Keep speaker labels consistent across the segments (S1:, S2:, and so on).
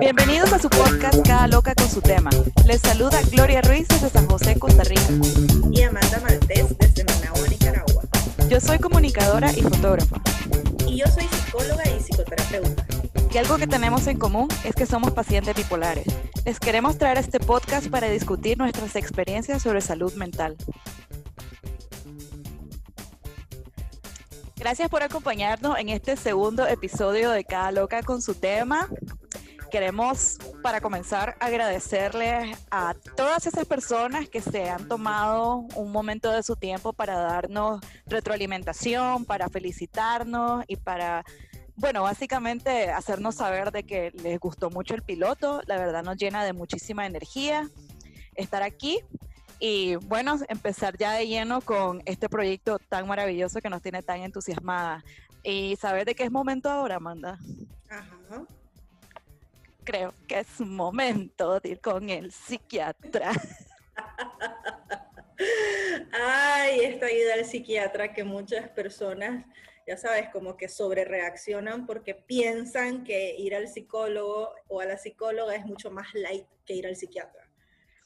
S1: Bienvenidos a su podcast Cada Loca con su tema. Les saluda Gloria Ruiz desde San José, Costa Rica.
S2: Y Amanda Maltés desde Managua, Nicaragua.
S1: Yo soy comunicadora y fotógrafa.
S2: Y yo soy psicóloga y psicoterapeuta.
S1: Y algo que tenemos en común es que somos pacientes bipolares. Les queremos traer este podcast para discutir nuestras experiencias sobre salud mental. Gracias por acompañarnos en este segundo episodio de Cada Loca con su tema. Queremos, para comenzar, agradecerles a todas esas personas que se han tomado un momento de su tiempo para darnos retroalimentación, para felicitarnos y para, bueno, básicamente hacernos saber de que les gustó mucho el piloto. La verdad nos llena de muchísima energía estar aquí y bueno, empezar ya de lleno con este proyecto tan maravilloso que nos tiene tan entusiasmada. ¿Y sabes de qué es momento ahora, Amanda?
S2: Ajá.
S1: Creo que es momento de ir con el psiquiatra.
S2: Ay, esta ida al psiquiatra que muchas personas, ya sabes, como que sobre reaccionan porque piensan que ir al psicólogo o a la psicóloga es mucho más light que ir al psiquiatra.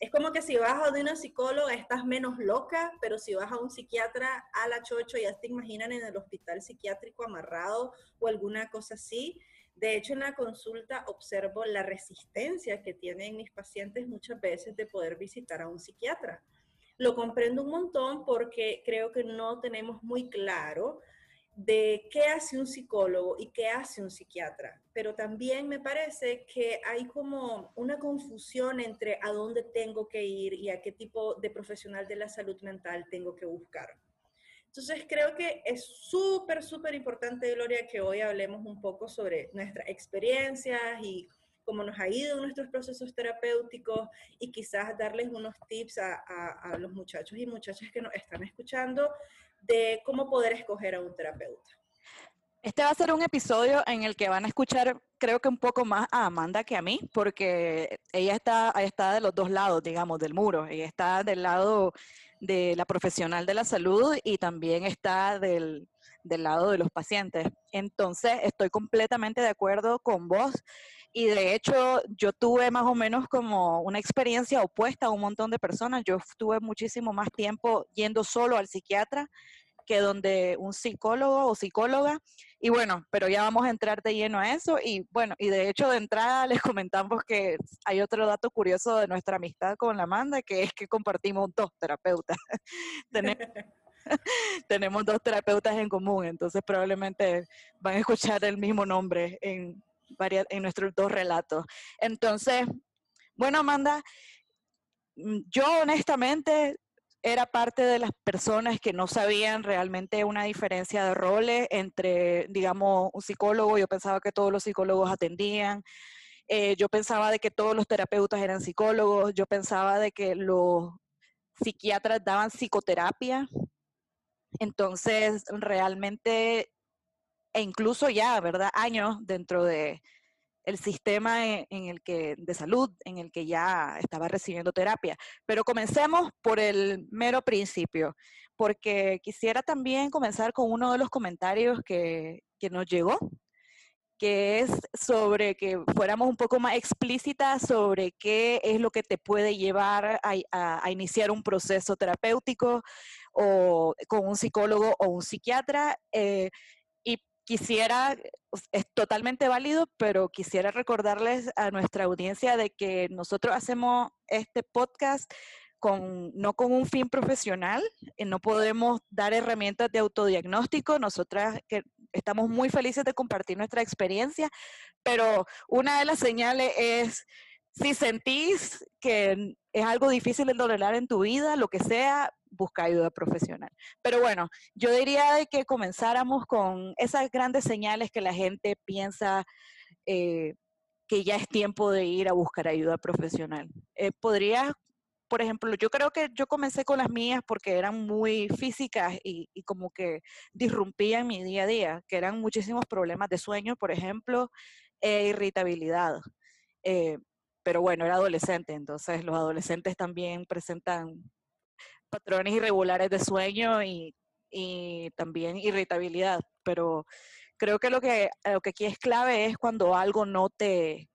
S2: Es como que si vas a una psicóloga estás menos loca, pero si vas a un psiquiatra a la chocho ya te imaginan en el hospital psiquiátrico amarrado o alguna cosa así. De hecho, en la consulta observo la resistencia que tienen mis pacientes muchas veces de poder visitar a un psiquiatra. Lo comprendo un montón porque creo que no tenemos muy claro de qué hace un psicólogo y qué hace un psiquiatra, pero también me parece que hay como una confusión entre a dónde tengo que ir y a qué tipo de profesional de la salud mental tengo que buscar. Entonces creo que es súper, súper importante, Gloria, que hoy hablemos un poco sobre nuestras experiencias y cómo nos ha ido nuestros procesos terapéuticos y quizás darles unos tips a, a los muchachos y muchachas que nos están escuchando de cómo poder escoger a un terapeuta.
S1: Este va a ser un episodio en el que van a escuchar, creo que un poco más a Amanda que a mí, porque ella está, está de los dos lados, digamos, del muro. Ella está del lado de la profesional de la salud y también está del, del lado de los pacientes. Entonces, estoy completamente de acuerdo con vos. Y de hecho, yo tuve más o menos como una experiencia opuesta a un montón de personas. Yo tuve muchísimo más tiempo yendo solo al psiquiatra que donde un psicólogo o psicóloga. Y bueno, pero ya vamos a entrar de lleno a eso. Y bueno, y de hecho de entrada les comentamos que hay otro dato curioso de nuestra amistad con la Amanda, que es que compartimos dos terapeutas. tenemos, dos terapeutas en común, entonces probablemente van a escuchar el mismo nombre en, varias, en nuestros dos relatos. Entonces, bueno, Amanda, mm, yo honestamente era parte de las personas que no sabían realmente una diferencia de roles entre, digamos, un psicólogo. Yo pensaba que todos los psicólogos atendían. Eh, yo pensaba de que todos los terapeutas eran psicólogos. Yo pensaba de que los psiquiatras daban psicoterapia. Entonces, realmente, e incluso ya, ¿verdad? Años dentro de, el sistema e, en, el que, de salud en el que ya estaba recibiendo terapia. Pero comencemos por el mero principio, porque quisiera también comenzar con uno de los comentarios que, que nos llegó, que es sobre que fuéramos un poco más explícitas sobre qué es lo que te puede llevar a, a, iniciar un proceso terapéutico o con un psicólogo o un psiquiatra. Eh, quisiera, es totalmente válido, pero quisiera recordarles a nuestra audiencia de que nosotros hacemos este podcast con, no con un fin profesional, eh, no podemos dar herramientas de autodiagnóstico, nosotras que estamos muy felices de compartir nuestra experiencia, pero una de las señales es si sentís que es algo difícil de tolerar en tu vida, lo que sea, busca ayuda profesional. Pero bueno, yo diría de que comenzáramos con esas grandes señales que la gente piensa eh, que ya es tiempo de ir a buscar ayuda profesional. Eh, ¿Podrías, por ejemplo, yo creo que yo comencé con las mías porque eran muy físicas y, como que disrumpían mi día a día, que eran muchísimos problemas de sueño, por ejemplo, e irritabilidad. Eh, pero bueno, era adolescente, entonces los adolescentes también presentan patrones irregulares de sueño y también irritabilidad, pero creo que lo que, lo que aquí es clave es cuando algo no te,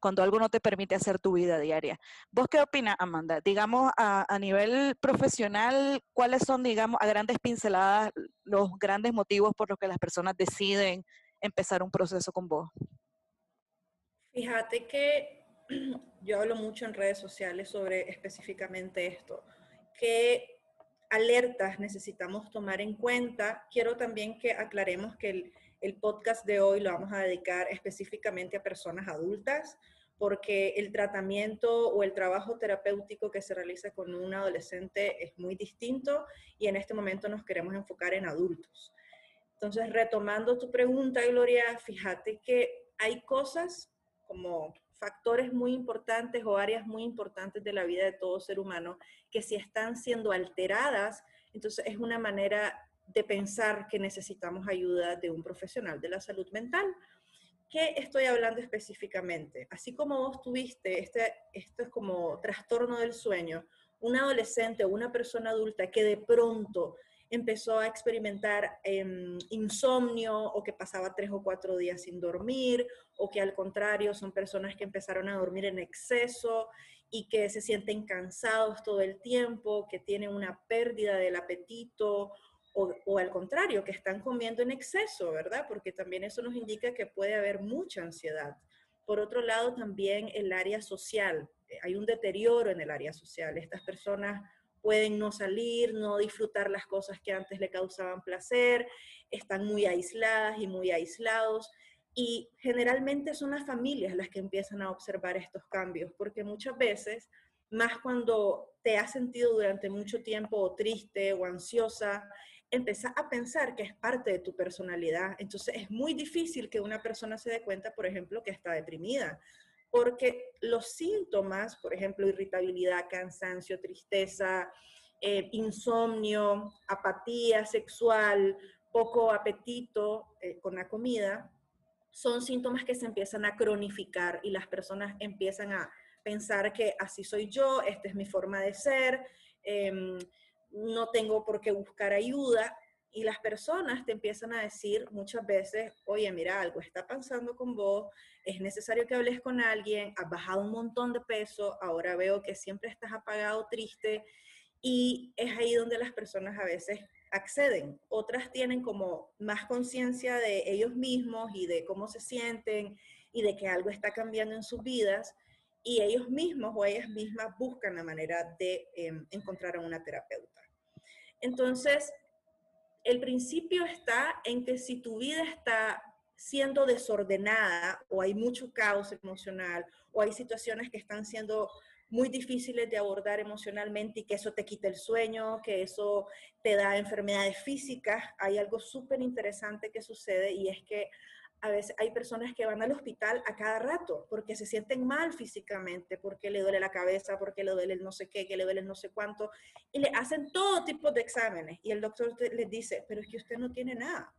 S1: cuando algo no te permite hacer tu vida diaria. ¿Vos qué opinas, Amanda? Digamos, a, a, nivel profesional, ¿cuáles son, digamos, a grandes pinceladas, los grandes motivos por los que las personas deciden empezar un proceso con vos?
S2: Fíjate que yo hablo mucho en redes sociales sobre específicamente esto, que alertas necesitamos tomar en cuenta. Quiero también que aclaremos que el, el podcast de hoy lo vamos a dedicar específicamente a personas adultas, porque el tratamiento o el trabajo terapéutico que se realiza con un adolescente es muy distinto y en este momento nos queremos enfocar en adultos. Entonces, retomando tu pregunta, Gloria, fíjate que hay cosas como factores muy importantes o áreas muy importantes de la vida de todo ser humano que si están siendo alteradas, entonces es una manera de pensar que necesitamos ayuda de un profesional de la salud mental. ¿Qué estoy hablando específicamente? Así como vos tuviste, este, esto es como trastorno del sueño, un adolescente o una persona adulta que de pronto empezó a experimentar eh, insomnio o que pasaba tres o cuatro días sin dormir o que al contrario son personas que empezaron a dormir en exceso y que se sienten cansados todo el tiempo, que tienen una pérdida del apetito o, o, al contrario, que están comiendo en exceso, ¿verdad? Porque también eso nos indica que puede haber mucha ansiedad. Por otro lado, también el área social. Hay un deterioro en el área social. Estas personas pueden no salir, no disfrutar las cosas que antes le causaban placer, están muy aisladas y muy aislados. Y generalmente son las familias las que empiezan a observar estos cambios, porque muchas veces, más cuando te has sentido durante mucho tiempo triste o ansiosa, empieza a pensar que es parte de tu personalidad. Entonces es muy difícil que una persona se dé cuenta, por ejemplo, que está deprimida, porque los síntomas, por ejemplo, irritabilidad, cansancio, tristeza, eh, insomnio, apatía sexual, poco apetito eh, con la comida, son síntomas que se empiezan a cronificar y las personas empiezan a pensar que así soy yo, esta es mi forma de ser, eh, no tengo por qué buscar ayuda. Y las personas te empiezan a decir muchas veces, oye, mira, algo está pasando con vos, es necesario que hables con alguien, has bajado un montón de peso, ahora veo que siempre estás apagado, triste, y es ahí donde las personas a veces acceden. Otras tienen como más conciencia de ellos mismos y de cómo se sienten y de que algo está cambiando en sus vidas y ellos mismos o ellas mismas buscan la manera de eh, encontrar a una terapeuta. Entonces, el principio está en que si tu vida está siendo desordenada o hay mucho caos emocional o hay situaciones que están siendo muy difíciles de abordar emocionalmente y que eso te quita el sueño, que eso te da enfermedades físicas, hay algo súper interesante que sucede y es que a veces hay personas que van al hospital a cada rato porque se sienten mal físicamente, porque le duele la cabeza, porque le duele el no sé qué, que le duele el no sé cuánto, y le hacen todo tipo de exámenes y el doctor les dice, pero es que usted no tiene nada.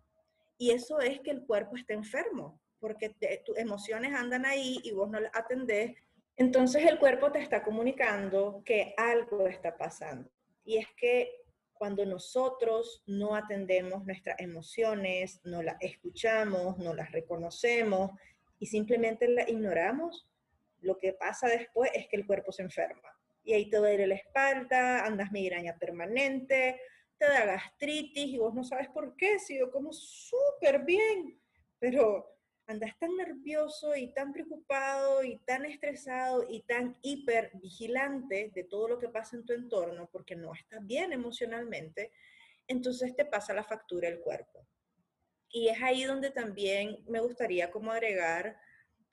S2: Y eso es que el cuerpo está enfermo, porque tus emociones andan ahí y vos no las atendés. Entonces el cuerpo te está comunicando que algo está pasando. Y es que cuando nosotros no atendemos nuestras emociones, no las escuchamos, no las reconocemos y simplemente las ignoramos, lo que pasa después es que el cuerpo se enferma. Y ahí te duele la espalda, andas migraña permanente, te da gastritis y vos no sabes por qué, si yo como súper bien, pero andas tan nervioso y tan preocupado y tan estresado y tan hiper vigilante de todo lo que pasa en tu entorno porque no estás bien emocionalmente, entonces te pasa la factura el cuerpo. Y es ahí donde también me gustaría como agregar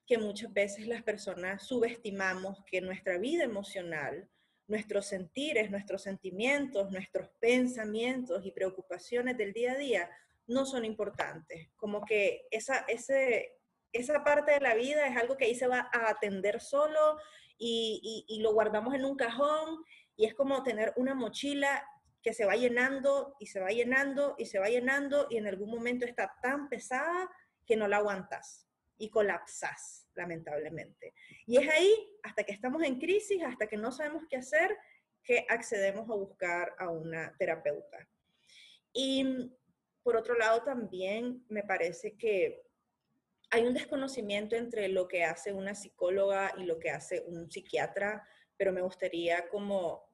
S2: que muchas veces las personas subestimamos que nuestra vida emocional, nuestros sentires, nuestros sentimientos, nuestros pensamientos y preocupaciones del día a día no son importantes. Como que esa, ese, esa parte de la vida es algo que ahí se va a atender solo y, y, y lo guardamos en un cajón y es como tener una mochila que se va llenando y se va llenando y se va llenando y en algún momento está tan pesada que no la aguantas y colapsas, lamentablemente. Y es ahí, hasta que estamos en crisis, hasta que no sabemos qué hacer, que accedemos a buscar a una terapeuta. Y por otro lado, también me parece que hay un desconocimiento entre lo que hace una psicóloga y lo que hace un psiquiatra, pero me gustaría como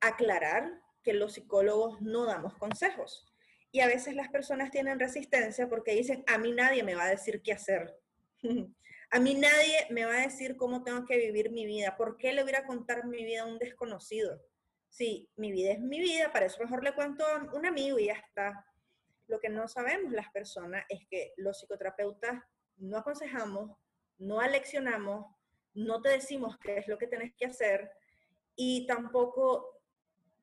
S2: aclarar que los psicólogos no damos consejos. Y a veces las personas tienen resistencia porque dicen, a mí nadie me va a decir qué hacer. a mí nadie me va a decir cómo tengo que vivir mi vida. ¿Por qué le voy a contar mi vida a un desconocido? Sí, mi vida es mi vida, para eso mejor le cuento a un amigo y ya está. Lo que no sabemos las personas es que los psicoterapeutas no aconsejamos, no aleccionamos, no te decimos qué es lo que tienes que hacer y tampoco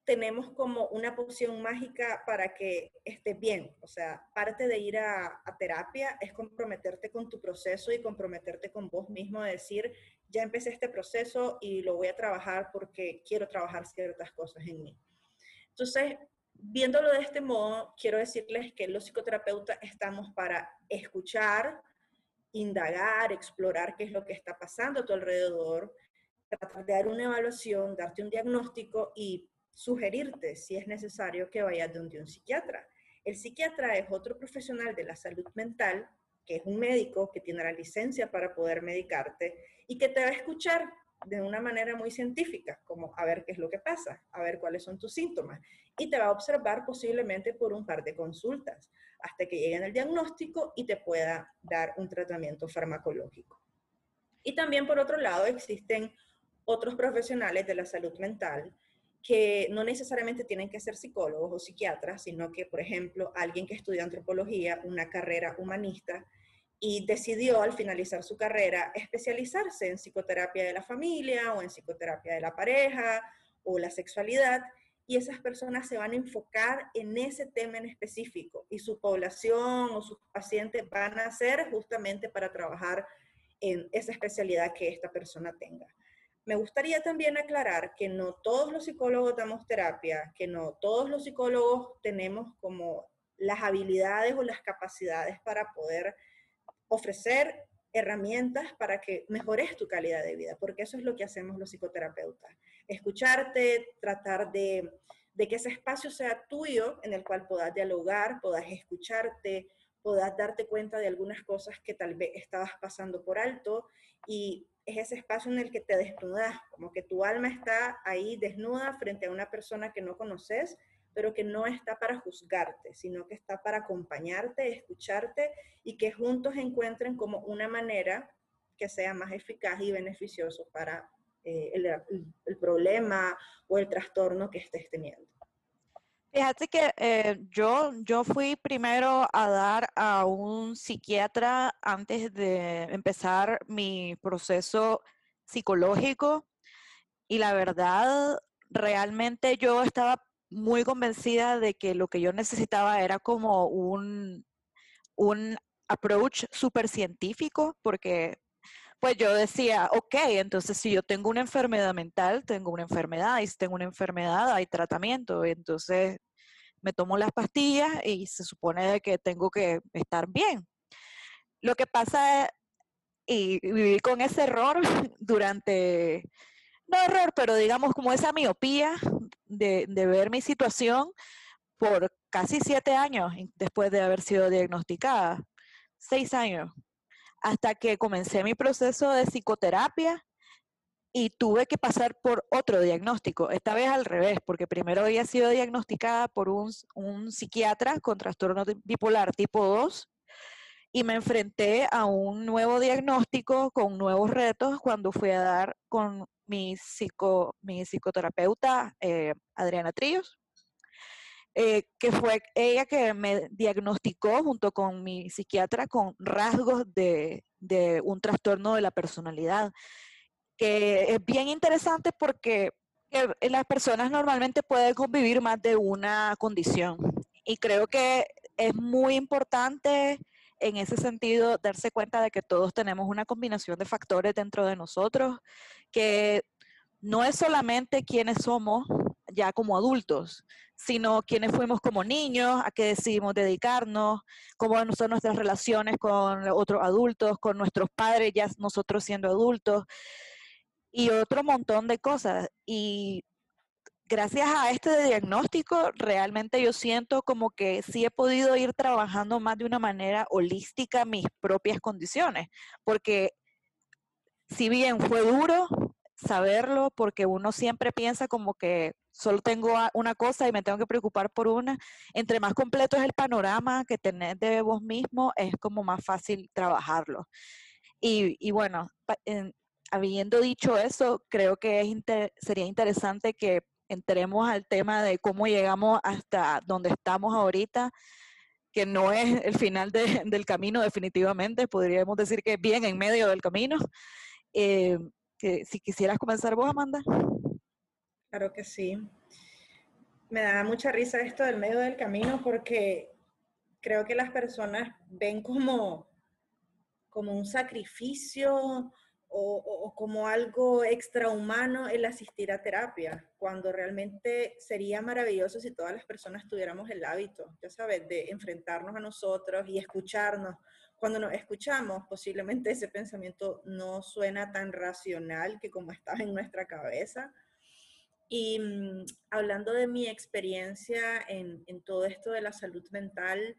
S2: tenemos como una poción mágica para que estés bien. O sea, parte de ir a, terapia es comprometerte con tu proceso y comprometerte con vos mismo, de decir, ya empecé este proceso y lo voy a trabajar porque quiero trabajar ciertas cosas en mí. Entonces, viéndolo de este modo, quiero decirles que los psicoterapeutas estamos para escuchar, indagar, explorar qué es lo que está pasando a tu alrededor, tratar de dar una evaluación, darte un diagnóstico y sugerirte si es necesario que vayas donde un psiquiatra. El psiquiatra es otro profesional de la salud mental, que es un médico que tiene la licencia para poder medicarte y que te va a escuchar de una manera muy científica, como a ver qué es lo que pasa, a ver cuáles son tus síntomas, y te va a observar posiblemente por un par de consultas, hasta que lleguen el diagnóstico y te pueda dar un tratamiento farmacológico. Y también, por otro lado, existen otros profesionales de la salud mental que no necesariamente tienen que ser psicólogos o psiquiatras, sino que, por ejemplo, alguien que estudia antropología, una carrera humanista, y decidió al finalizar su carrera especializarse en psicoterapia de la familia o en psicoterapia de la pareja o la sexualidad, y esas personas se van a enfocar en ese tema en específico y su población o sus pacientes van a ser justamente para trabajar en esa especialidad que esta persona tenga. Me gustaría también aclarar que no todos los psicólogos damos terapia, que no todos los psicólogos tenemos como las habilidades o las capacidades para poder ofrecer herramientas para que mejores tu calidad de vida, porque eso es lo que hacemos los psicoterapeutas. Escucharte, tratar de, que ese espacio sea tuyo en el cual puedas dialogar, puedas escucharte, puedas darte cuenta de algunas cosas que tal vez estabas pasando por alto y es ese espacio en el que te desnudas, como que tu alma está ahí desnuda frente a una persona que no conoces, pero que no está para juzgarte, sino que está para acompañarte, escucharte y que juntos encuentren como una manera que sea más eficaz y beneficioso para eh, el problema o el trastorno que estés teniendo.
S1: Fíjate que eh, yo, yo fui primero a dar a un psiquiatra antes de empezar mi proceso psicológico y la verdad, realmente yo estaba muy convencida de que lo que yo necesitaba era como un, un approach súper científico, porque pues yo decía, ok, entonces si yo tengo una enfermedad mental, tengo una enfermedad, y si tengo una enfermedad hay tratamiento, entonces me tomo las pastillas y se supone que tengo que estar bien. Lo que pasa y viví con ese error durante, no error, pero digamos como esa miopía de, de ver mi situación por casi siete años después de haber sido diagnosticada, seis años, hasta que comencé mi proceso de psicoterapia y tuve que pasar por otro diagnóstico, esta vez al revés, porque primero había sido diagnosticada por un, psiquiatra con trastorno bipolar tipo 2 y me enfrenté a un nuevo diagnóstico con nuevos retos cuando fui a dar con mi, psico, mi psicoterapeuta eh, Adriana Tríos, eh, que fue ella que me diagnosticó junto con mi psiquiatra con rasgos de, de un trastorno de la personalidad que es bien interesante porque las personas normalmente pueden convivir más de una condición. Y creo que es muy importante en ese sentido darse cuenta de que todos tenemos una combinación de factores dentro de nosotros, que no es solamente quienes somos ya como adultos, sino quienes fuimos como niños, a qué decidimos dedicarnos, cómo son nuestras relaciones con otros adultos, con nuestros padres, ya nosotros siendo adultos y otro montón de cosas. Y gracias a este diagnóstico, realmente yo siento como que sí he podido ir trabajando más de una manera holística mis propias condiciones, porque si bien fue duro saberlo, porque uno siempre piensa como que solo tengo una cosa y me tengo que preocupar por una, entre más completo es el panorama que tenés de vos mismo, es como más fácil trabajarlo. Y, bueno, habiendo dicho eso, creo que sería interesante que entremos al tema de cómo llegamos hasta donde estamos ahorita, que no es el final del camino definitivamente, podríamos decir que bien en medio del camino. Eh, que, si quisieras comenzar vos, Amanda.
S2: Claro que sí. Me da mucha risa esto del medio del camino porque creo que las personas ven como, como un sacrificio o, como algo extrahumano el asistir a terapia, cuando realmente sería maravilloso si todas las personas tuviéramos el hábito, ya sabes, de enfrentarnos a nosotros y escucharnos. Cuando nos escuchamos, posiblemente ese pensamiento no suena tan racional que como estaba en nuestra cabeza. Y mm, hablando de mi experiencia en, todo esto de la salud mental,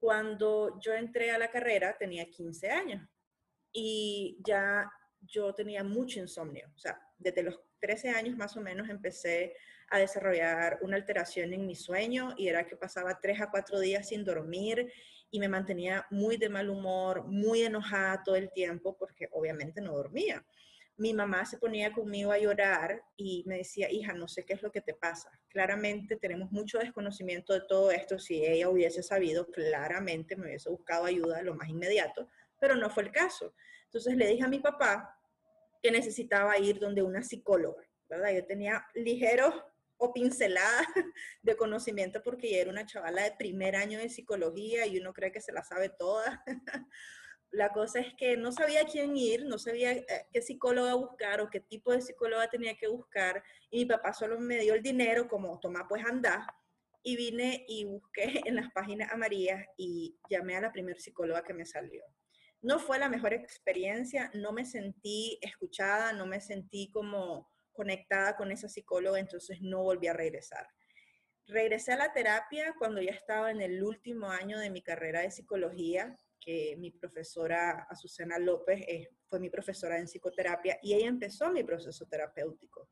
S2: cuando yo entré a la carrera tenía 15 años y ya yo tenía mucho insomnio. O sea, desde los 13 años más o menos empecé a desarrollar una alteración en mi sueño y era que pasaba 3 a 4 días sin dormir y me mantenía muy de mal humor, muy enojada todo el tiempo porque obviamente no dormía. Mi mamá se ponía conmigo a llorar y me decía, hija, no sé qué es lo que te pasa. Claramente tenemos mucho desconocimiento de todo esto. Si ella hubiese sabido, claramente me hubiese buscado ayuda lo más inmediato pero no fue el caso. Entonces le dije a mi papá que necesitaba ir donde una psicóloga, ¿verdad? Yo tenía ligeros o pinceladas de conocimiento porque yo era una chavala de primer año de psicología y uno cree que se la sabe toda. La cosa es que no sabía quién ir, no sabía eh, qué psicóloga buscar o qué tipo de psicóloga tenía que buscar. Y mi papá solo me dio el dinero como, toma, pues anda. Y vine y busqué en las páginas amarillas y llamé a la primera psicóloga que me salió. No fue la mejor experiencia, no me sentí escuchada, no me sentí como conectada con esa psicóloga, entonces no volví a regresar. Regresé a la terapia cuando ya estaba en el último año de mi carrera de psicología, que mi profesora Azucena López eh, fue mi profesora en psicoterapia y ella empezó mi proceso terapéutico.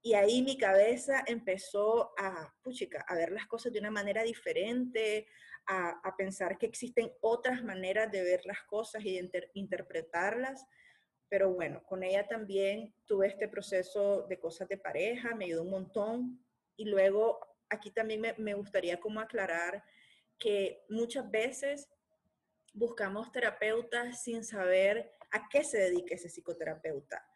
S2: Y ahí mi cabeza empezó a, puchica, a ver las cosas de una manera diferente, a, pensar que existen otras maneras de ver las cosas y de interpretarlas. Pero bueno, con ella también tuve este proceso de cosas de pareja, me ayudó un montón. Y luego aquí también me, gustaría como aclarar que muchas veces buscamos terapeutas sin saber a qué se dedica ese psicoterapeuta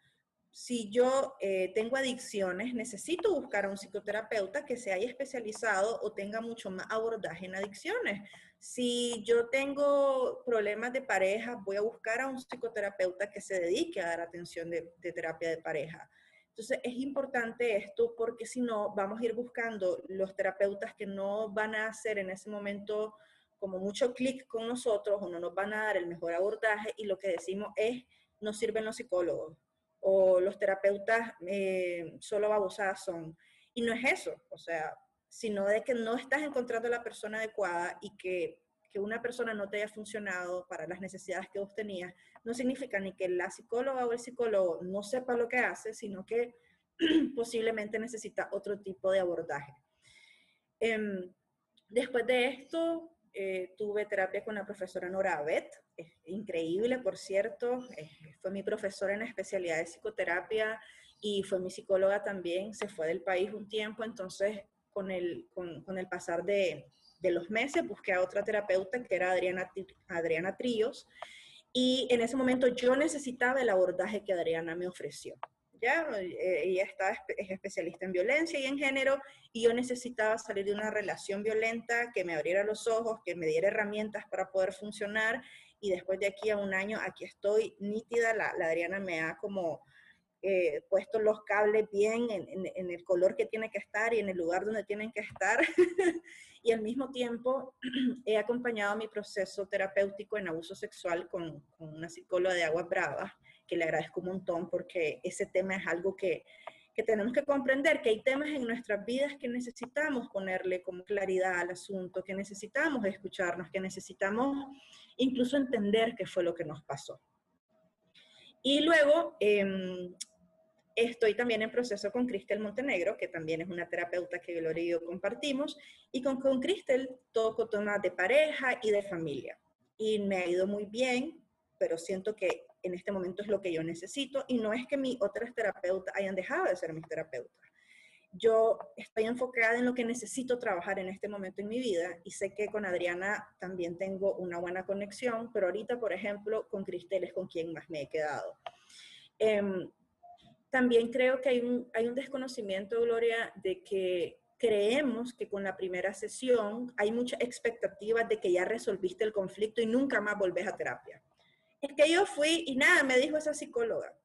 S2: si yo eh, tengo adicciones, necesito buscar a un psicoterapeuta que se haya especializado o tenga mucho más abordaje en adicciones. Si yo tengo problemas de pareja, voy a buscar a un psicoterapeuta que se dedique a dar atención de, de terapia de pareja. Entonces es importante esto porque si no, vamos a ir buscando los terapeutas que no van a hacer en ese momento como mucho clic con nosotros o no nos van a dar el mejor abordaje y lo que decimos es, no sirven los psicólogos o los terapeutas eh, solo babosadas son. Y no es eso, o sea, sino de que no estás encontrando la persona adecuada y que, que una persona no te haya funcionado para las necesidades que vos tenías, no significa ni que la psicóloga o el psicólogo no sepa lo que hace, sino que posiblemente necesita otro tipo de abordaje. Em, después de esto, eh, tuve terapia con la profesora Nora Abet, increíble, por cierto, fue mi profesora en la especialidad de psicoterapia y fue mi psicóloga también, se fue del país un tiempo, entonces con el, con, con el pasar de, de, los meses busqué a otra terapeuta que era Adriana, Adriana Tríos y en ese momento yo necesitaba el abordaje que Adriana me ofreció. ¿Ya? Eh, ella está, es especialista en violencia y en género, y yo necesitaba salir de una relación violenta que me abriera los ojos, que me diera herramientas para poder funcionar, y después de aquí a un año, aquí estoy nítida, la, Adriana me ha como eh, puesto los cables bien en, en, el color que tiene que estar y en el lugar donde tienen que estar. y al mismo tiempo he acompañado mi proceso terapéutico en abuso sexual con, con una psicóloga de Agua Brava que le agradezco un montón porque ese tema es algo que, que tenemos que comprender que hay temas en nuestras vidas que necesitamos ponerle como claridad al asunto, que necesitamos escucharnos, que necesitamos incluso entender qué fue lo que nos pasó. Y luego, em, estoy también en proceso con Cristel Montenegro, que también es una terapeuta que Gloria y yo compartimos, y con, con Cristel toco temas de pareja y de familia. Y me ha ido muy bien, pero siento que en este momento es lo que yo necesito y no es que mis otras terapeutas hayan dejado de ser mis terapeutas. Yo estoy enfocada en lo que necesito trabajar en este momento en mi vida y sé que con Adriana también tengo una buena conexión, pero ahorita, por ejemplo, con Cristel es con quien más me he quedado. Em, también creo que hay un, hay un desconocimiento, Gloria, de que creemos que con la primera sesión hay mucha expectativa de que ya resolviste el conflicto y nunca más volvés a terapia es que yo fui y nada, me dijo esa psicóloga.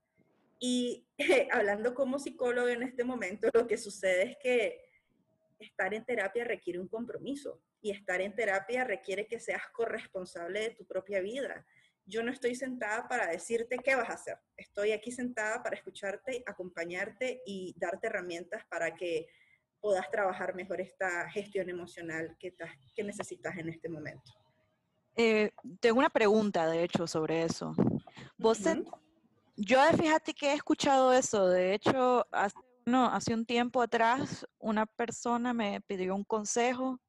S2: Y hablando como psicóloga en este momento, lo que sucede es que estar en terapia requiere un compromiso y estar en terapia requiere que seas corresponsable de tu propia vida. Yo no estoy sentada para decirte qué vas a hacer. Estoy aquí sentada para escucharte, acompañarte y darte herramientas para que puedas trabajar mejor esta gestión emocional que, que necesitas en este momento.
S1: Eh, tengo una pregunta, de hecho, sobre eso. Vos, yo fíjate que he escuchado eso. De hecho, hace, no, hace un tiempo atrás, una persona me pidió un consejo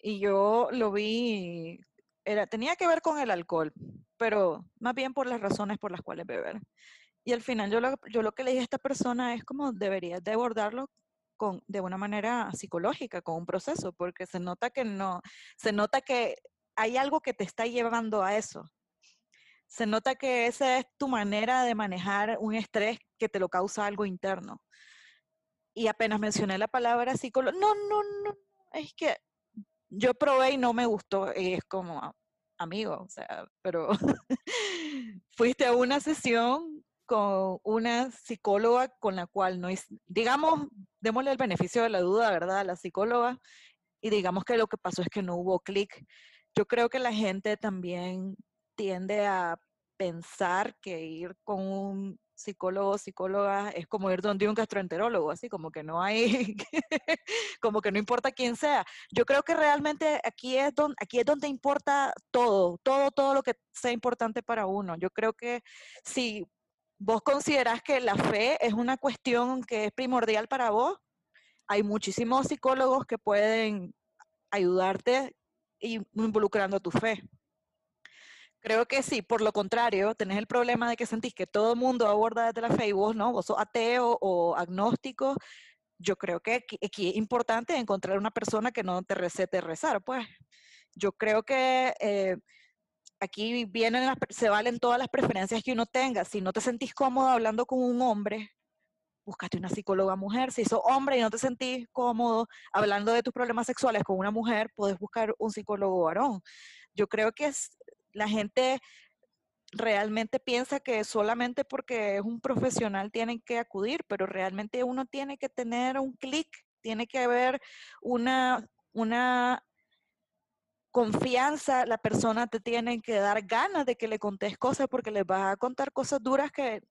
S1: y yo lo vi, era, tenía que ver con el alcohol, pero más bien por las razones por las cuales beber. Y al final yo lo, yo lo que le dije a esta persona es como deberías de abordarlo con, de una manera psicológica, con un proceso, porque se nota que no, se nota que hay algo que te está llevando a eso. Se nota que esa es tu manera de manejar un estrés que te lo causa algo interno. Y apenas mencioné la palabra psicólogo, no, no, no, es que yo probé y no me gustó. Es como, amigo, o sea, pero fuiste a una sesión con una psicóloga con la cual no es, digamos, démosle el beneficio de la duda, ¿verdad? A la psicóloga, y digamos que lo que pasó es que no hubo clic yo creo que la gente también tiende a pensar que ir con un psicólogo o psicóloga es como ir donde un gastroenterólogo, así como que no hay, como que no importa quién sea. Yo creo que realmente aquí es donde, aquí es donde importa todo, todo, todo lo que sea importante para uno. Yo creo que si vos considerás que la fe es una cuestión que es primordial para vos, hay muchísimos psicólogos que pueden ayudarte involucrando tu fe. Creo que sí, por lo contrario, tenés el problema de que sentís que todo el mundo aborda desde la fe y vos no, vos sos ateo o agnóstico. Yo creo que aquí, es importante encontrar una persona que no te recete rezar, pues. Yo creo que eh, aquí vienen se valen todas las preferencias que uno tenga. Si no te sentís cómodo hablando con un hombre, búscate una psicóloga mujer. Si sos hombre y no te sentís cómodo hablando de tus problemas sexuales con una mujer, puedes buscar un psicólogo varón. Yo creo que la gente realmente piensa que solamente porque es un profesional tienen que acudir, pero realmente uno tiene que tener un clic, tiene que haber una, una confianza, la persona te tiene que dar ganas de que le contes cosas porque les vas a contar cosas duras que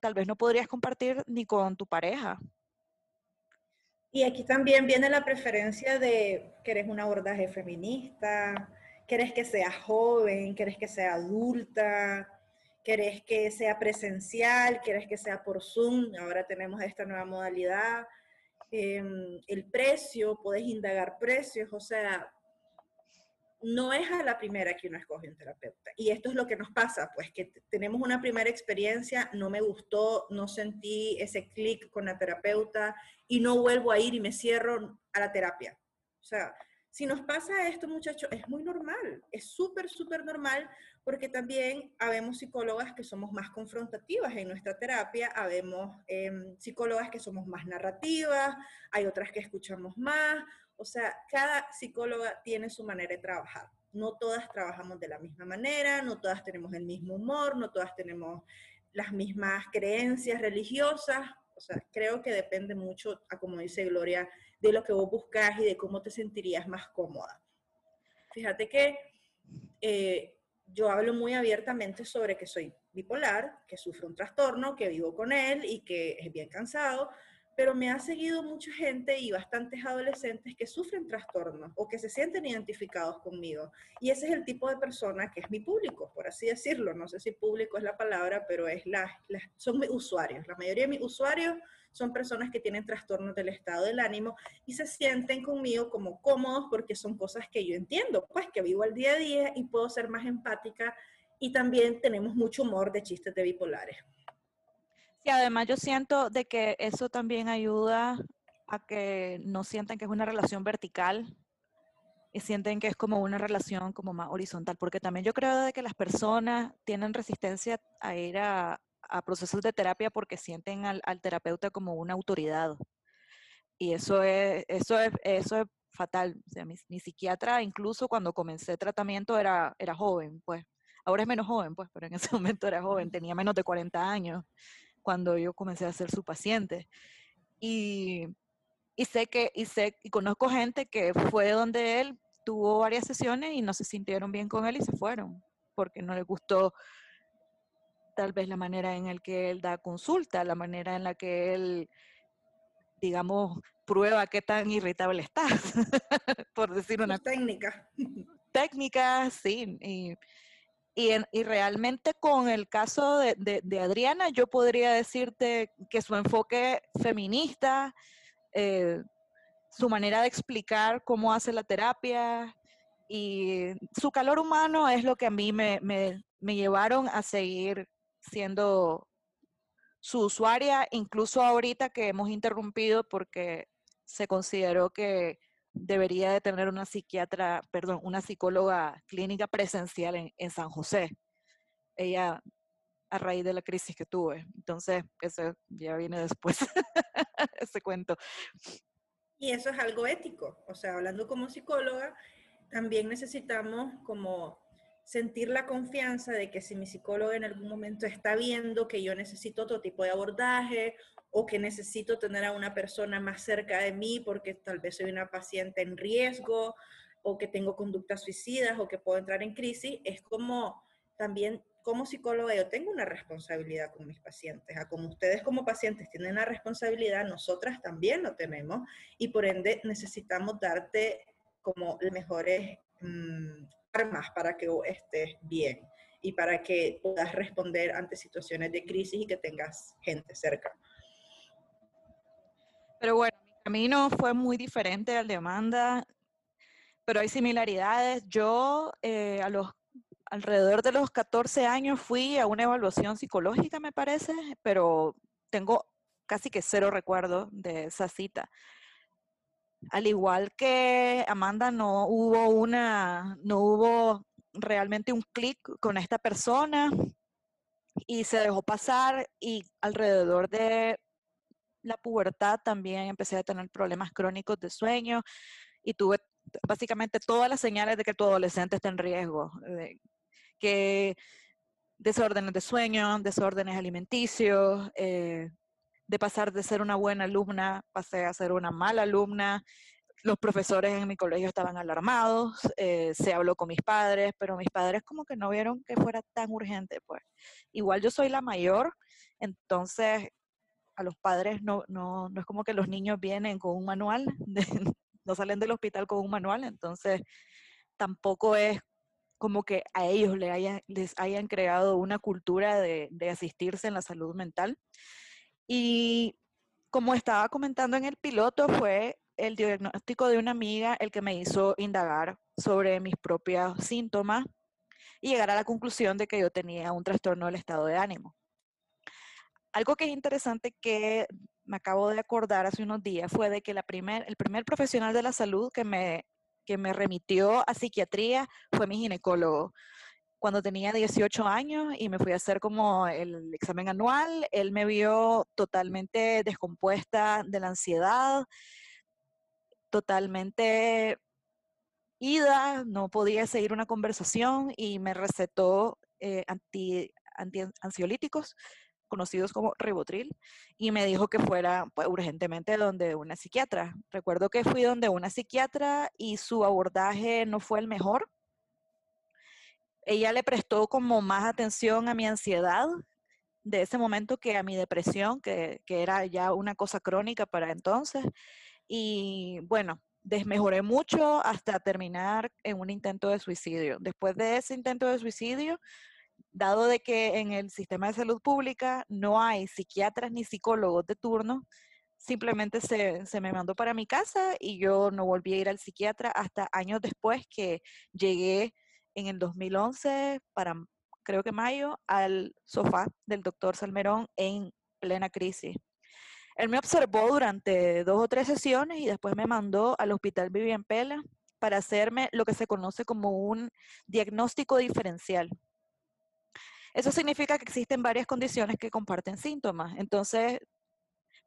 S1: tal vez no podrías compartir ni con tu pareja.
S2: Y aquí también viene la preferencia de que eres un abordaje feminista, querés que sea joven, querés que sea adulta, querés que sea presencial, querés que sea por Zoom, ahora tenemos esta nueva modalidad. Em, el precio, podés indagar precios, o sea, no es a la primera que uno escoge un terapeuta. Y esto es lo que nos pasa, pues que tenemos una primera experiencia, no me gustó, no sentí ese clic con la terapeuta y no vuelvo a ir y me cierro a la terapia. O sea, si nos pasa esto, muchachos, es muy normal, es súper, súper normal, porque también habemos psicólogas que somos más confrontativas en nuestra terapia, habemos em, psicólogas que somos más narrativas, hay otras que escuchamos más, o sea, cada psicóloga tiene su manera de trabajar. No todas trabajamos de la misma manera, no todas tenemos el mismo humor, no todas tenemos las mismas creencias religiosas. O sea, creo que depende mucho, a como dice Gloria, de lo que vos buscas y de cómo te sentirías más cómoda. Fíjate que eh, yo hablo muy abiertamente sobre que soy bipolar, que sufre un trastorno, que vivo con él y que es bien cansado, pero me ha seguido mucha gente y bastantes adolescentes que sufren trastornos o que se sienten identificados conmigo. Y ese es el tipo de persona que es mi público, por así decirlo. No sé si público es la palabra, pero es la, son mis usuarios. La mayoría de mis usuarios son personas que tienen trastornos del estado del ánimo y se sienten conmigo como cómodos porque son cosas que yo entiendo, pues que vivo el día a día y puedo ser más empática y también tenemos mucho humor de chistes de bipolares.
S1: Y además yo siento de que eso también ayuda a que no sientan que es una relación vertical y sienten que es como una relación como más horizontal, porque también yo creo de que las personas tienen resistencia a ir a, procesos de terapia porque sienten al, terapeuta como una autoridad. Y eso es, eso es, eso es fatal. O sea, mi, psiquiatra, incluso cuando comencé tratamiento, era, era joven, pues. Ahora es menos joven, pues, pero en ese momento era joven, tenía menos de 40 años cuando yo comencé a ser su paciente. Y, y sé que, y sé, y conozco gente que fue donde él tuvo varias sesiones y no se sintieron bien con él y se fueron, porque no les gustó tal vez la manera en la que él da consulta, la manera en la que él, digamos, prueba qué tan irritable estás, por decir una
S2: técnica.
S1: Técnica, sí. Y, y, realmente con el caso de, Adriana, yo podría decirte que su enfoque feminista, eh, su manera de explicar cómo hace la terapia y su calor humano es lo que a mí me, me llevaron a seguir siendo su usuaria, incluso ahorita que hemos interrumpido porque se consideró que debería de tener una psiquiatra, perdón, una psicóloga clínica presencial en, San José. Ella, a raíz de la crisis que tuve. Entonces, eso ya viene después, ese cuento.
S2: Y eso es algo ético. O sea, hablando como psicóloga, también necesitamos como sentir la confianza de que si mi psicólogo en algún momento está viendo que yo necesito otro tipo de abordaje o que necesito tener a una persona más cerca de mí porque tal vez soy una paciente en riesgo o que tengo conductas suicidas o que puedo entrar en crisis, es como también como psicóloga yo tengo una responsabilidad con mis pacientes. A como ustedes como pacientes tienen una responsabilidad, nosotras también lo tenemos y por ende necesitamos darte como las mejores mm, armas para que estés bien y para que puedas responder ante situaciones de crisis y que tengas gente cerca.
S1: Pero bueno, mi camino fue muy diferente al de Amanda, pero hay similaridades. Yo eh, a los alrededor de los 14 años fui a una evaluación psicológica, me parece, pero tengo casi que cero recuerdo de esa cita. Al igual que Amanda, no hubo una, no hubo realmente un clic con esta persona y se dejó pasar y alrededor de la pubertad también empecé a tener problemas crónicos de sueño y tuve básicamente todas las señales de que tu adolescente está en riesgo, de que desórdenes de sueño, desórdenes alimenticios, eh, de pasar de ser una buena alumna, pasé a ser una mala alumna. Los profesores en mi colegio estaban alarmados, eh, se habló con mis padres, pero mis padres como que no vieron que fuera tan urgente, pues. Igual yo soy la mayor, entonces a los padres no, no, no es como que los niños vienen con un manual, no salen del hospital con un manual, entonces tampoco es como que a ellos les hayan, les hayan creado una cultura de, de asistirse en la salud mental. Y como estaba comentando en el piloto, fue el diagnóstico de una amiga el que me hizo indagar sobre mis propios síntomas y llegar a la conclusión de que yo tenía un trastorno del estado de ánimo. Algo que es interesante que me acabo de acordar hace unos días fue de que la primer, el primer profesional de la salud que me, que me remitió a psiquiatría fue mi ginecólogo cuando tenía 18 años y me fui a hacer como el examen anual. Él me vio totalmente descompuesta de la ansiedad, totalmente ida, no podía seguir una conversación y me recetó eh, anti, ansiolíticos conocidos como ribotril y me dijo que fuera pues, urgentemente donde una psiquiatra. Recuerdo que fui donde una psiquiatra y su abordaje no fue el mejor ella le prestó como más atención a mi ansiedad de ese momento que a mi depresión, que, que era ya una cosa crónica para entonces. Y bueno, desmejoré mucho hasta terminar en un intento de suicidio. Después de ese intento de suicidio, dado de que en el sistema de salud pública no hay psiquiatras ni psicólogos de turno, simplemente se, me mandó para mi casa y yo no volví a ir al psiquiatra hasta años después que llegué en el 2011 para creo que mayo al sofá del doctor Salmerón en plena crisis. Él me observó durante dos o tres sesiones y después me mandó al hospital Vivian Pela para hacerme lo que se conoce como un diagnóstico diferencial. Eso significa que existen varias condiciones que comparten síntomas. Entonces,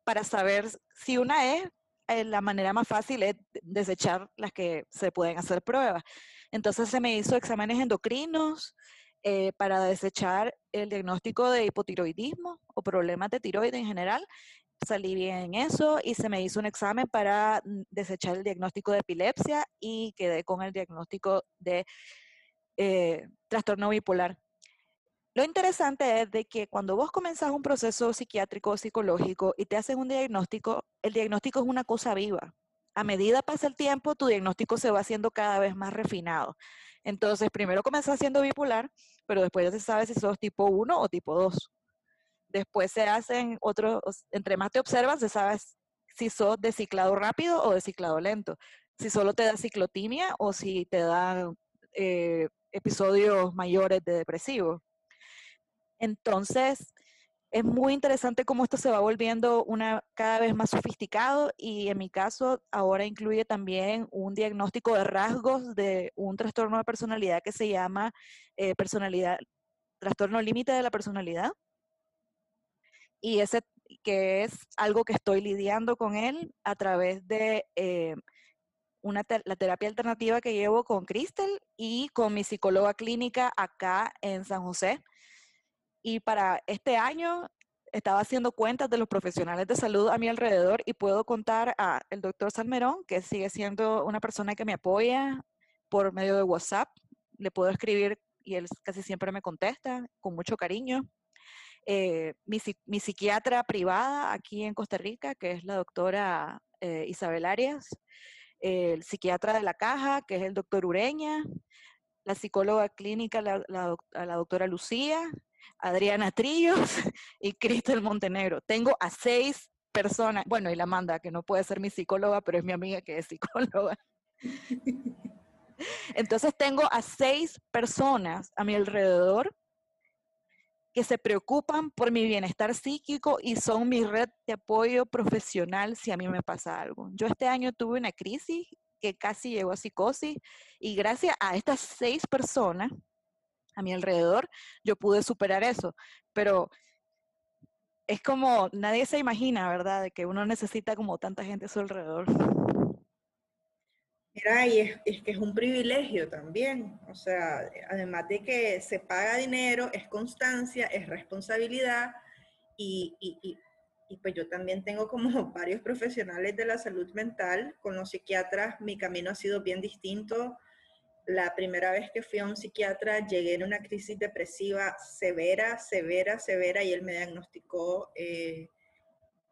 S1: para saber si una es, eh, la manera más fácil es desechar las que se pueden hacer pruebas. Entonces se me hizo exámenes endocrinos eh, para desechar el diagnóstico de hipotiroidismo o problemas de tiroides en general. Salí bien en eso y se me hizo un examen para mm, desechar el diagnóstico de epilepsia y quedé con el diagnóstico de eh, trastorno bipolar. Lo interesante es de que cuando vos comenzás un proceso psiquiátrico o psicológico y te hacen un diagnóstico, el diagnóstico es una cosa viva. A medida pasa el tiempo, tu diagnóstico se va haciendo cada vez más refinado. Entonces, primero comenzás siendo bipolar, pero después ya se sabe si sos tipo 1 o tipo 2. Después se hacen otros, entre más te observas, se sabe si sos de ciclado rápido o de ciclado lento. Si solo te da ciclotimia o si te da eh, episodios mayores de depresivo. Entonces, es muy interesante cómo esto se va volviendo cada vez más sofisticado y en mi caso ahora incluye también un diagnóstico de rasgos de un trastorno de personalidad que se llama eh, personalidad, trastorno límite de la personalidad. Y ese que es algo que estoy lidiando con él a través de eh, la terapia alternativa que llevo con Crystal y con mi psicóloga clínica acá en San José y para este año estaba haciendo cuentas de los profesionales de salud a mi alrededor y puedo contar a el doctor Salmerón, que sigue siendo una persona que me apoya por medio de WhatsApp. Le puedo escribir y él casi siempre me contesta con mucho cariño. Eh, mi, mi, psiquiatra privada aquí en Costa Rica, que es la doctora eh, Isabel Arias, el psiquiatra de la caja, que es el doctor Ureña, la psicóloga clínica, la, la doctora Lucía, Adriana Trillos y Cristel Montenegro. Tengo a seis personas, bueno, y la manda, que no puede ser mi psicóloga, pero es mi amiga que es psicóloga. Entonces tengo a seis personas a mi alrededor que se preocupan por mi bienestar psíquico y son mi red de apoyo profesional si a mí me pasa algo. Yo este año tuve una crisis que casi llegó a psicosis y gracias a estas seis personas a mi alrededor, yo pude superar eso. Pero es como, nadie se imagina, ¿verdad?, de que uno necesita como tanta gente a su alrededor.
S2: Mira, y es, que es un privilegio también, o sea, además de que se paga dinero, es constancia, es responsabilidad, y, y, y pues yo también tengo como varios profesionales de la salud mental, con los psiquiatras mi camino ha sido bien distinto, la primera vez que fui a un psiquiatra llegué en una crisis depresiva severa, severa, severa y él me diagnosticó eh,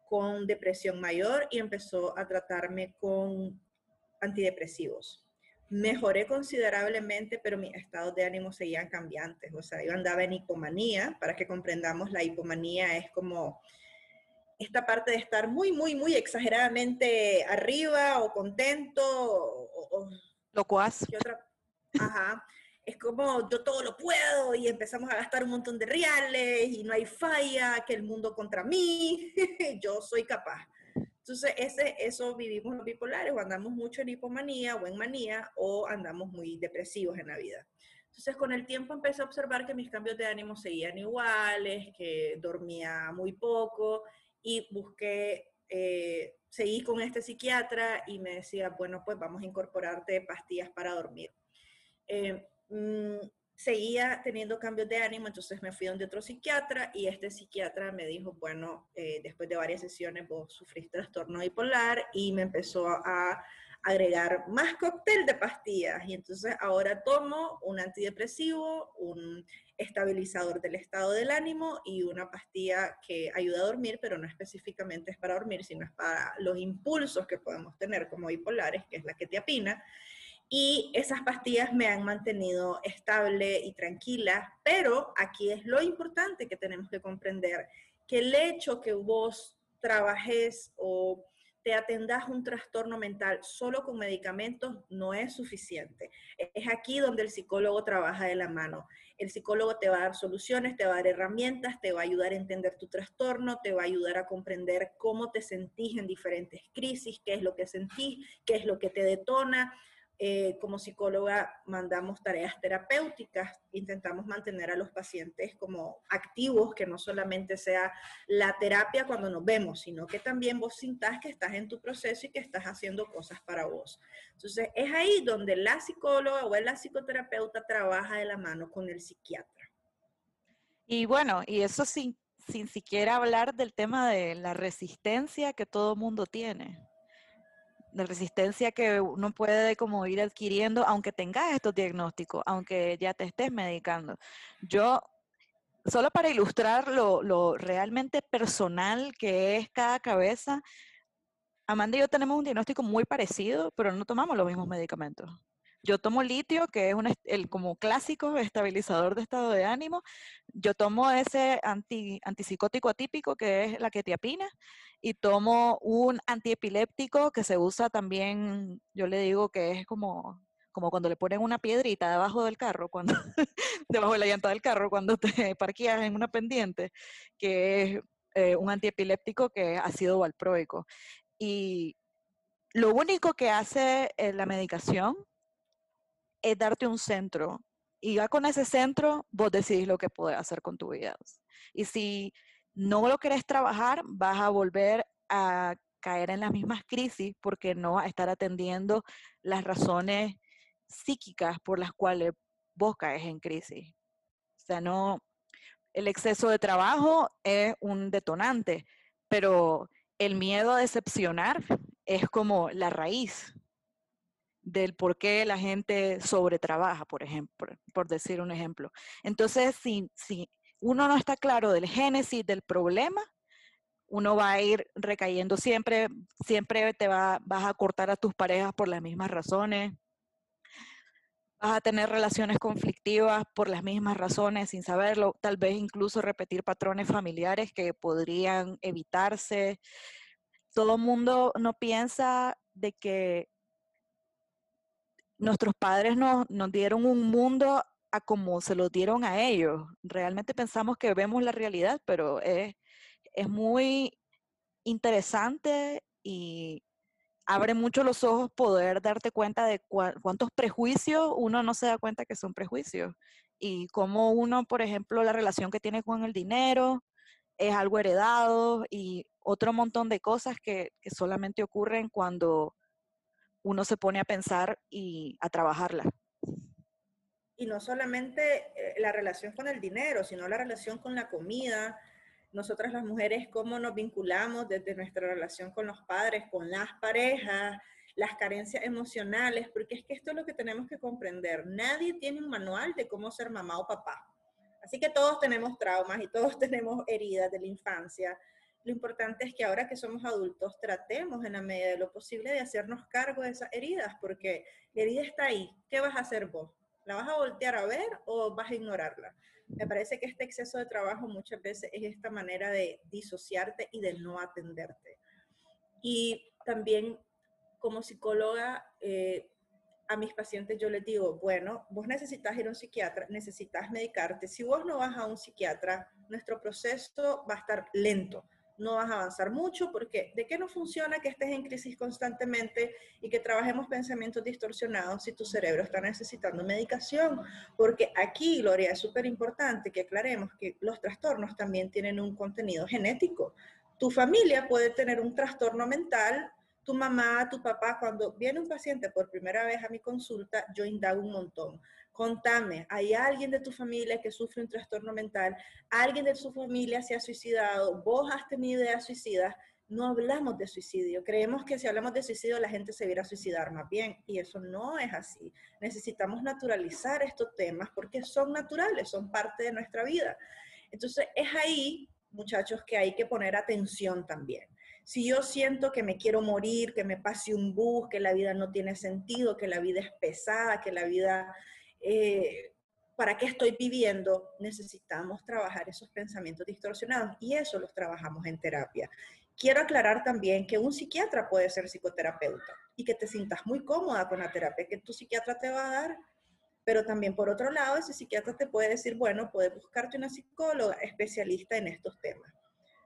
S2: con depresión mayor y empezó a tratarme con antidepresivos. Mejoré considerablemente, pero mis estados de ánimo seguían cambiantes. O sea, yo andaba en hipomanía. Para que comprendamos, la hipomanía es como esta parte de estar muy, muy, muy exageradamente arriba o contento o, o
S1: locuaz.
S2: otra, Ajá. Es como yo todo lo puedo y empezamos a gastar un montón de reales y no hay falla, que el mundo contra mí, yo soy capaz. Entonces, ese, eso vivimos los bipolares, o andamos mucho en hipomanía o en manía, o andamos muy depresivos en la vida. Entonces, con el tiempo empecé a observar que mis cambios de ánimo seguían iguales, que dormía muy poco y busqué, eh, seguí con este psiquiatra y me decía, bueno, pues vamos a incorporarte pastillas para dormir. Eh, mm, seguía teniendo cambios de ánimo, entonces me fui donde otro psiquiatra y este psiquiatra me dijo, bueno, eh, después de varias sesiones vos sufrís trastorno bipolar y me empezó a agregar más cóctel de pastillas y entonces ahora tomo un antidepresivo, un estabilizador del estado del ánimo y una pastilla que ayuda a dormir, pero no específicamente es para dormir, sino es para los impulsos que podemos tener como bipolares, que es la ketiapina. Y esas pastillas me han mantenido estable y tranquila, pero aquí es lo importante que tenemos que comprender, que el hecho que vos trabajes o te atendas un trastorno mental solo con medicamentos no es suficiente. Es aquí donde el psicólogo trabaja de la mano. El psicólogo te va a dar soluciones, te va a dar herramientas, te va a ayudar a entender tu trastorno, te va a ayudar a comprender cómo te sentís en diferentes crisis, qué es lo que sentís, qué es lo que te detona, eh, como psicóloga mandamos tareas terapéuticas, intentamos mantener a los pacientes como activos, que no solamente sea la terapia cuando nos vemos, sino que también vos sintás que estás en tu proceso y que estás haciendo cosas para vos. Entonces, es ahí donde la psicóloga o la psicoterapeuta trabaja de la mano con el psiquiatra.
S1: Y bueno, y eso sin, sin siquiera hablar del tema de la resistencia que todo mundo tiene de resistencia que uno puede como ir adquiriendo, aunque tengas estos diagnósticos, aunque ya te estés medicando. Yo, solo para ilustrar lo, lo realmente personal que es cada cabeza, Amanda y yo tenemos un diagnóstico muy parecido, pero no tomamos los mismos medicamentos. Yo tomo litio, que es un, el como clásico estabilizador de estado de ánimo. Yo tomo ese anti, antipsicótico atípico, que es la ketiapina, y tomo un antiepiléptico que se usa también, yo le digo que es como, como cuando le ponen una piedrita debajo del carro, cuando, debajo de la llanta del carro, cuando te parqueas en una pendiente, que es eh, un antiepiléptico que es ácido valproico. Y lo único que hace eh, la medicación es darte un centro. Y ya con ese centro, vos decidís lo que puedes hacer con tu vida. Y si no lo querés trabajar, vas a volver a caer en las mismas crisis porque no vas a estar atendiendo las razones psíquicas por las cuales vos caes en crisis. O sea, no, el exceso de trabajo es un detonante, pero el miedo a decepcionar es como la raíz del por qué la gente sobretrabaja, por ejemplo, por decir un ejemplo. Entonces, si, si uno no está claro del génesis del problema, uno va a ir recayendo siempre, siempre te va, vas a cortar a tus parejas por las mismas razones, vas a tener relaciones conflictivas por las mismas razones sin saberlo, tal vez incluso repetir patrones familiares que podrían evitarse. Todo mundo no piensa de que nuestros padres nos, dieron un mundo a como se lo dieron a ellos. Realmente pensamos que vemos la realidad, pero es, es muy interesante y abre mucho los ojos poder darte cuenta de cuántos prejuicios uno no se da cuenta que son prejuicios y cómo uno, por ejemplo, la relación que tiene con el dinero es algo heredado y otro montón de cosas que, que solamente ocurren cuando uno se pone a pensar y a trabajarla.
S2: Y no solamente eh, la relación con el dinero, sino la relación con la comida. Nosotras las mujeres, cómo nos vinculamos desde nuestra relación con los padres, con las parejas, las carencias emocionales, porque es que esto es lo que tenemos que comprender. Nadie tiene un manual de cómo ser mamá o papá. Así que todos tenemos traumas y todos tenemos heridas de la infancia. Lo importante es que ahora que somos adultos tratemos en la medida de lo posible de hacernos cargo de esas heridas, porque la herida está ahí. ¿Qué vas a hacer vos? ¿La vas a voltear a ver o vas a ignorarla? Me parece que este exceso de trabajo muchas veces es esta manera de disociarte y de no atenderte. Y también como psicóloga, eh, a mis pacientes yo les digo, bueno, vos necesitas ir a un psiquiatra, necesitas medicarte. Si vos no vas a un psiquiatra, nuestro proceso va a estar lento no vas a avanzar mucho porque ¿de qué no funciona que estés en crisis constantemente y que trabajemos pensamientos distorsionados si tu cerebro está necesitando medicación? Porque aquí, Gloria, es súper importante que aclaremos que los trastornos también tienen un contenido genético. Tu familia puede tener un trastorno mental tu mamá, tu papá, cuando viene un paciente por primera vez a mi consulta, yo indago un montón. Contame, ¿hay alguien de tu familia que sufre un trastorno mental? ¿Alguien de su familia se ha suicidado? ¿Vos has tenido ideas suicidas? no hablamos de suicidio. Creemos que si hablamos de suicidio la gente se viera a suicidar más bien y eso no es así. Necesitamos naturalizar estos temas porque son naturales, son parte de nuestra vida. Entonces es ahí, muchachos, que hay que poner atención también. Si yo siento que me quiero morir, que me pase un bus, que la vida no tiene sentido, que la vida es pesada, que la vida... Eh, ¿Para qué estoy viviendo? Necesitamos trabajar esos pensamientos distorsionados y eso los trabajamos en terapia. Quiero aclarar también que un psiquiatra puede ser psicoterapeuta y que te sientas muy cómoda con la terapia que tu psiquiatra te va a dar, pero también por otro lado, ese psiquiatra te puede decir, bueno, puedes buscarte una psicóloga especialista en estos temas.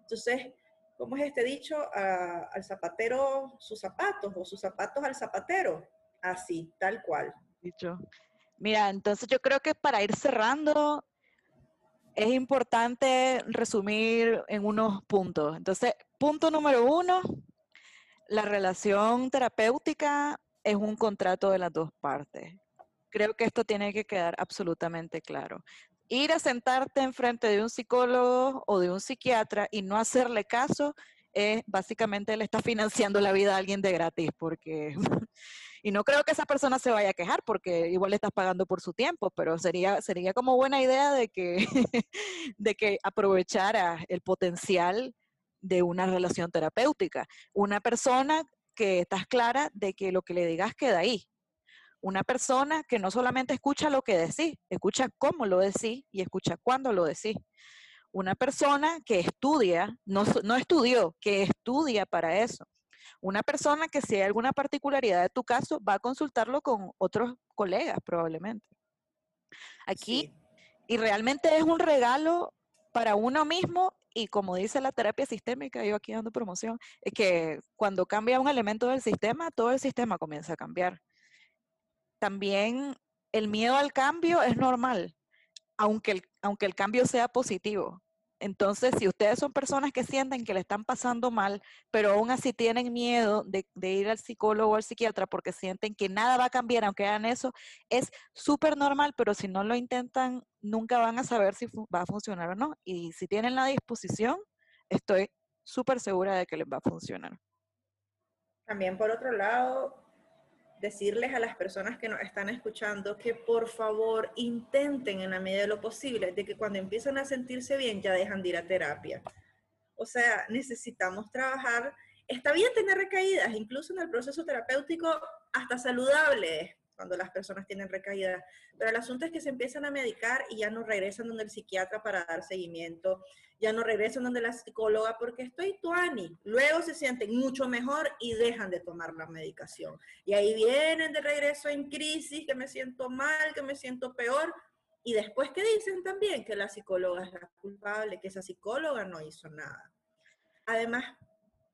S2: Entonces, ¿cómo es este dicho? al zapatero sus zapatos o sus zapatos al zapatero. Así, tal cual.
S1: Dicho. Mira, entonces yo creo que para ir cerrando, es importante resumir en unos puntos. Entonces, punto número uno, la relación terapéutica es un contrato de las dos partes. Creo que esto tiene que quedar absolutamente claro. Ir a sentarte enfrente de un psicólogo o de un psiquiatra y no hacerle caso es básicamente le está financiando la vida a alguien de gratis, porque y no creo que esa persona se vaya a quejar porque igual le estás pagando por su tiempo, pero sería, sería como buena idea de que, de que aprovechara el potencial de una relación terapéutica. Una persona que estás clara de que lo que le digas queda ahí. Una persona que no solamente escucha lo que decís, escucha cómo lo decís y escucha cuándo lo decís una persona que estudia, no, no, estudió, que estudia para eso. Una persona que si hay alguna particularidad de tu caso, va a consultarlo con otros colegas probablemente. Aquí, y realmente es un regalo para uno mismo y como dice la terapia sistémica, yo aquí dando promoción, es que cuando cambia un elemento del sistema, todo el sistema comienza a cambiar. También el miedo al cambio es normal, aunque el, aunque el cambio sea positivo. Entonces, si ustedes son personas que sienten que le están pasando mal, pero aún así tienen miedo de, ir al psicólogo o al psiquiatra porque sienten que nada va a cambiar aunque hagan eso, es súper normal, pero si no lo intentan, nunca van a saber si va a funcionar o no. Y si tienen la disposición, estoy súper segura de que les va a funcionar.
S2: También por otro lado, decirles a las personas que nos están escuchando que por favor intenten en la medida de lo posible de que cuando empiezan a sentirse bien ya dejan de ir a terapia. O sea, necesitamos trabajar. Está bien tener recaídas, incluso en el proceso terapéutico, hasta saludable cuando las personas tienen recaídas. Pero el asunto es que se empiezan a medicar y ya no regresan donde el psiquiatra para dar seguimiento, ya no regresan donde la psicóloga porque estoy tuani. Luego se sienten mucho mejor y dejan de tomar la medicación. Y ahí vienen de regreso en crisis, que me siento mal, que me siento peor. Y después que dicen también que la psicóloga es la culpable, que esa psicóloga no hizo nada. Además,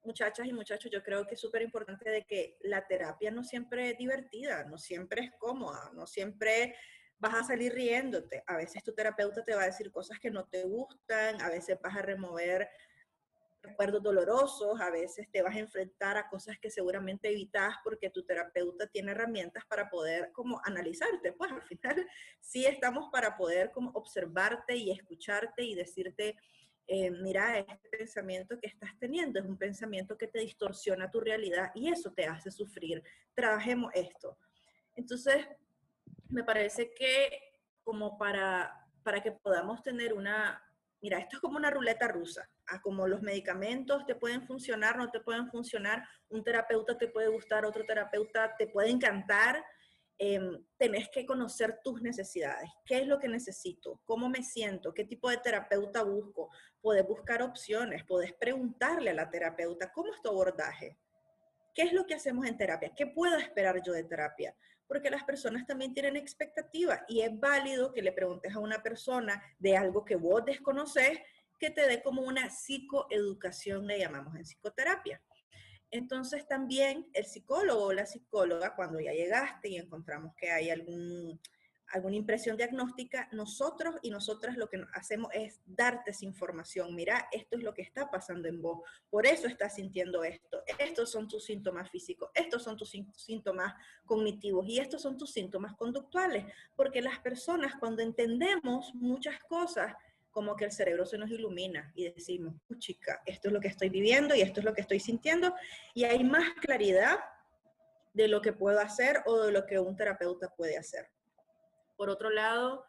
S2: muchachas y muchachos, yo creo que es súper importante de que la terapia no siempre es divertida, no siempre es cómoda, no siempre vas a salir riéndote. A veces tu terapeuta te va a decir cosas que no te gustan, a veces vas a remover recuerdos dolorosos, a veces te vas a enfrentar a cosas que seguramente evitas porque tu terapeuta tiene herramientas para poder como analizarte. Pues al final sí estamos para poder como observarte y escucharte y decirte, eh, mira, este pensamiento que estás teniendo es un pensamiento que te distorsiona tu realidad y eso te hace sufrir. Trabajemos esto. Entonces, me parece que como para, para que podamos tener una, mira, esto es como una ruleta rusa, ah, como los medicamentos te pueden funcionar, no te pueden funcionar, un terapeuta te puede gustar, otro terapeuta te puede encantar, Em, tenés que conocer tus necesidades. ¿Qué es lo que necesito? ¿Cómo me siento? ¿Qué tipo de terapeuta busco? Puedes buscar opciones, puedes preguntarle a la terapeuta, ¿cómo es tu abordaje? ¿Qué es lo que hacemos en terapia? ¿Qué puedo esperar yo de terapia? Porque las personas también tienen expectativas y es válido que le preguntes a una persona de algo que vos desconoces que te dé como una psicoeducación, le llamamos en psicoterapia. Entonces también el psicólogo o la psicóloga, cuando ya llegaste y encontramos que hay algún, alguna impresión diagnóstica, nosotros y nosotras lo que hacemos es darte esa información. Mira, esto es lo que está pasando en vos, por eso estás sintiendo esto. Estos son tus síntomas físicos, estos son tus síntomas cognitivos y estos son tus síntomas conductuales, porque las personas cuando entendemos muchas cosas, como que el cerebro se nos ilumina y decimos, chica, esto es lo que estoy viviendo y esto es lo que estoy sintiendo, y hay más claridad de lo que puedo hacer o de lo que un terapeuta puede hacer. Por otro lado,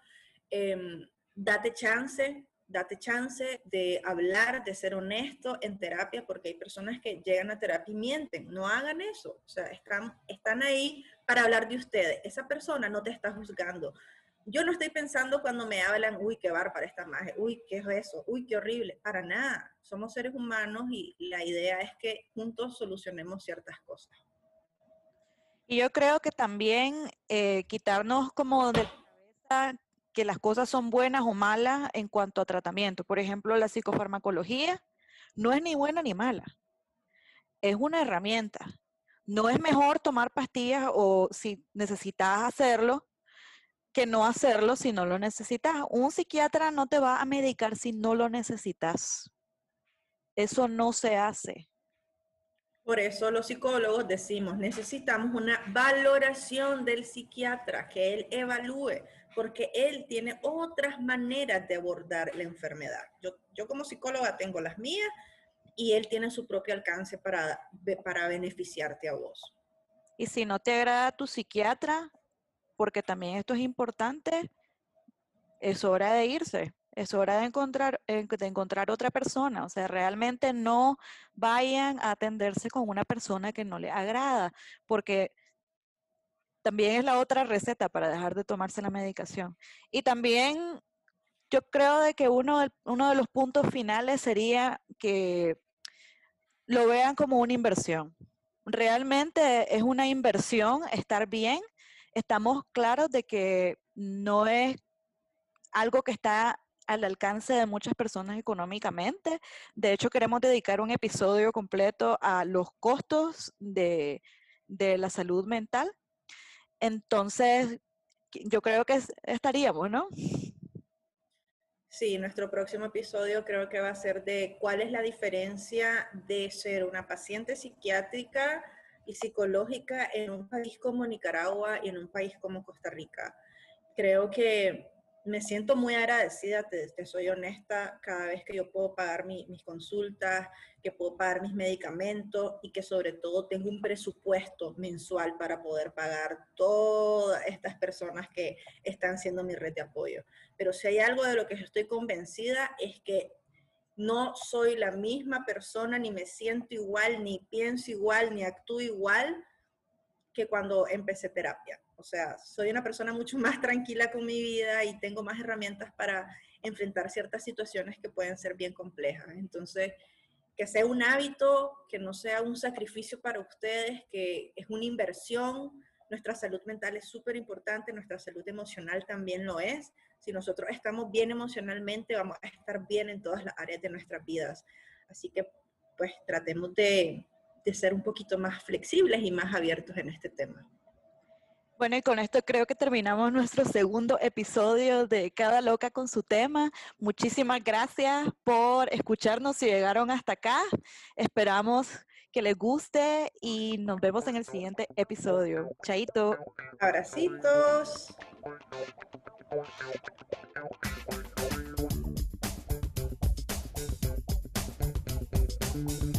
S2: em, date chance, date chance de hablar, de ser honesto en terapia, porque hay personas que llegan a terapia y mienten. No hagan eso. O sea, están, están ahí para hablar de ustedes. Esa persona no te está juzgando. Yo no estoy pensando cuando me hablan, uy, qué para esta magia, uy, qué es eso, uy, qué horrible. Para nada. Somos seres humanos y la idea es que juntos solucionemos ciertas cosas.
S1: Y yo creo que también eh, quitarnos como de la cabeza que las cosas son buenas o malas en cuanto a tratamiento. Por ejemplo, la psicofarmacología no es ni buena ni mala. Es una herramienta. No es mejor tomar pastillas o si necesitas hacerlo que no hacerlo si no lo necesitas. Un psiquiatra no te va a medicar si no lo necesitas. Eso no se hace.
S2: Por eso los psicólogos decimos, necesitamos una valoración del psiquiatra, que él evalúe, porque él tiene otras maneras de abordar la enfermedad. Yo, yo como psicóloga tengo las mías y él tiene su propio alcance para, para beneficiarte a vos.
S1: Y si no te agrada tu psiquiatra, porque también esto es importante, es hora de irse es hora de encontrar, de encontrar otra persona. O sea, realmente no vayan a atenderse con una persona que no le agrada, porque también es la otra receta para dejar de tomarse la medicación. Y también yo creo de que uno de, uno de los puntos finales sería que lo vean como una inversión. Realmente es una inversión estar bien. Estamos claros de que no es algo que está al alcance de muchas personas económicamente. De hecho, queremos dedicar un episodio completo a los costos de, la salud mental. Entonces, yo creo que estaríamos, ¿no?
S2: Sí, nuestro próximo episodio creo que va a ser de cuál es la diferencia de ser una paciente psiquiátrica psicológica en un país como Nicaragua y en un país como Costa Rica. Creo que me siento muy agradecida, te, soy honesta, cada vez que yo puedo pagar mis consultas, que puedo pagar mis medicamentos y que sobre todo tengo un presupuesto mensual para poder pagar todas estas personas que están siendo mi red de apoyo. Pero si hay algo de lo que estoy convencida es que no soy la misma persona, ni me siento igual, ni pienso igual, ni actúo igual que cuando empecé terapia. O sea, soy una persona mucho más tranquila con mi vida y tengo más herramientas para enfrentar ciertas situaciones que pueden ser bien complejas. Entonces, que sea un hábito, que no sea un sacrificio para ustedes, que es una inversión. Nuestra salud mental es súper importante, nuestra salud emocional también lo es. Si nosotros estamos bien emocionalmente, vamos a estar bien en todas las áreas de nuestras vidas. Así que, pues, tratemos de, de ser un poquito más flexibles y más abiertos en este tema.
S1: Bueno, y con esto creo que terminamos nuestro segundo episodio de Cada Loca con su tema. Muchísimas gracias por escucharnos y llegaron hasta acá. Esperamos que les guste y nos vemos en el siguiente episodio. Chaito.
S2: Abracitos. Thank you.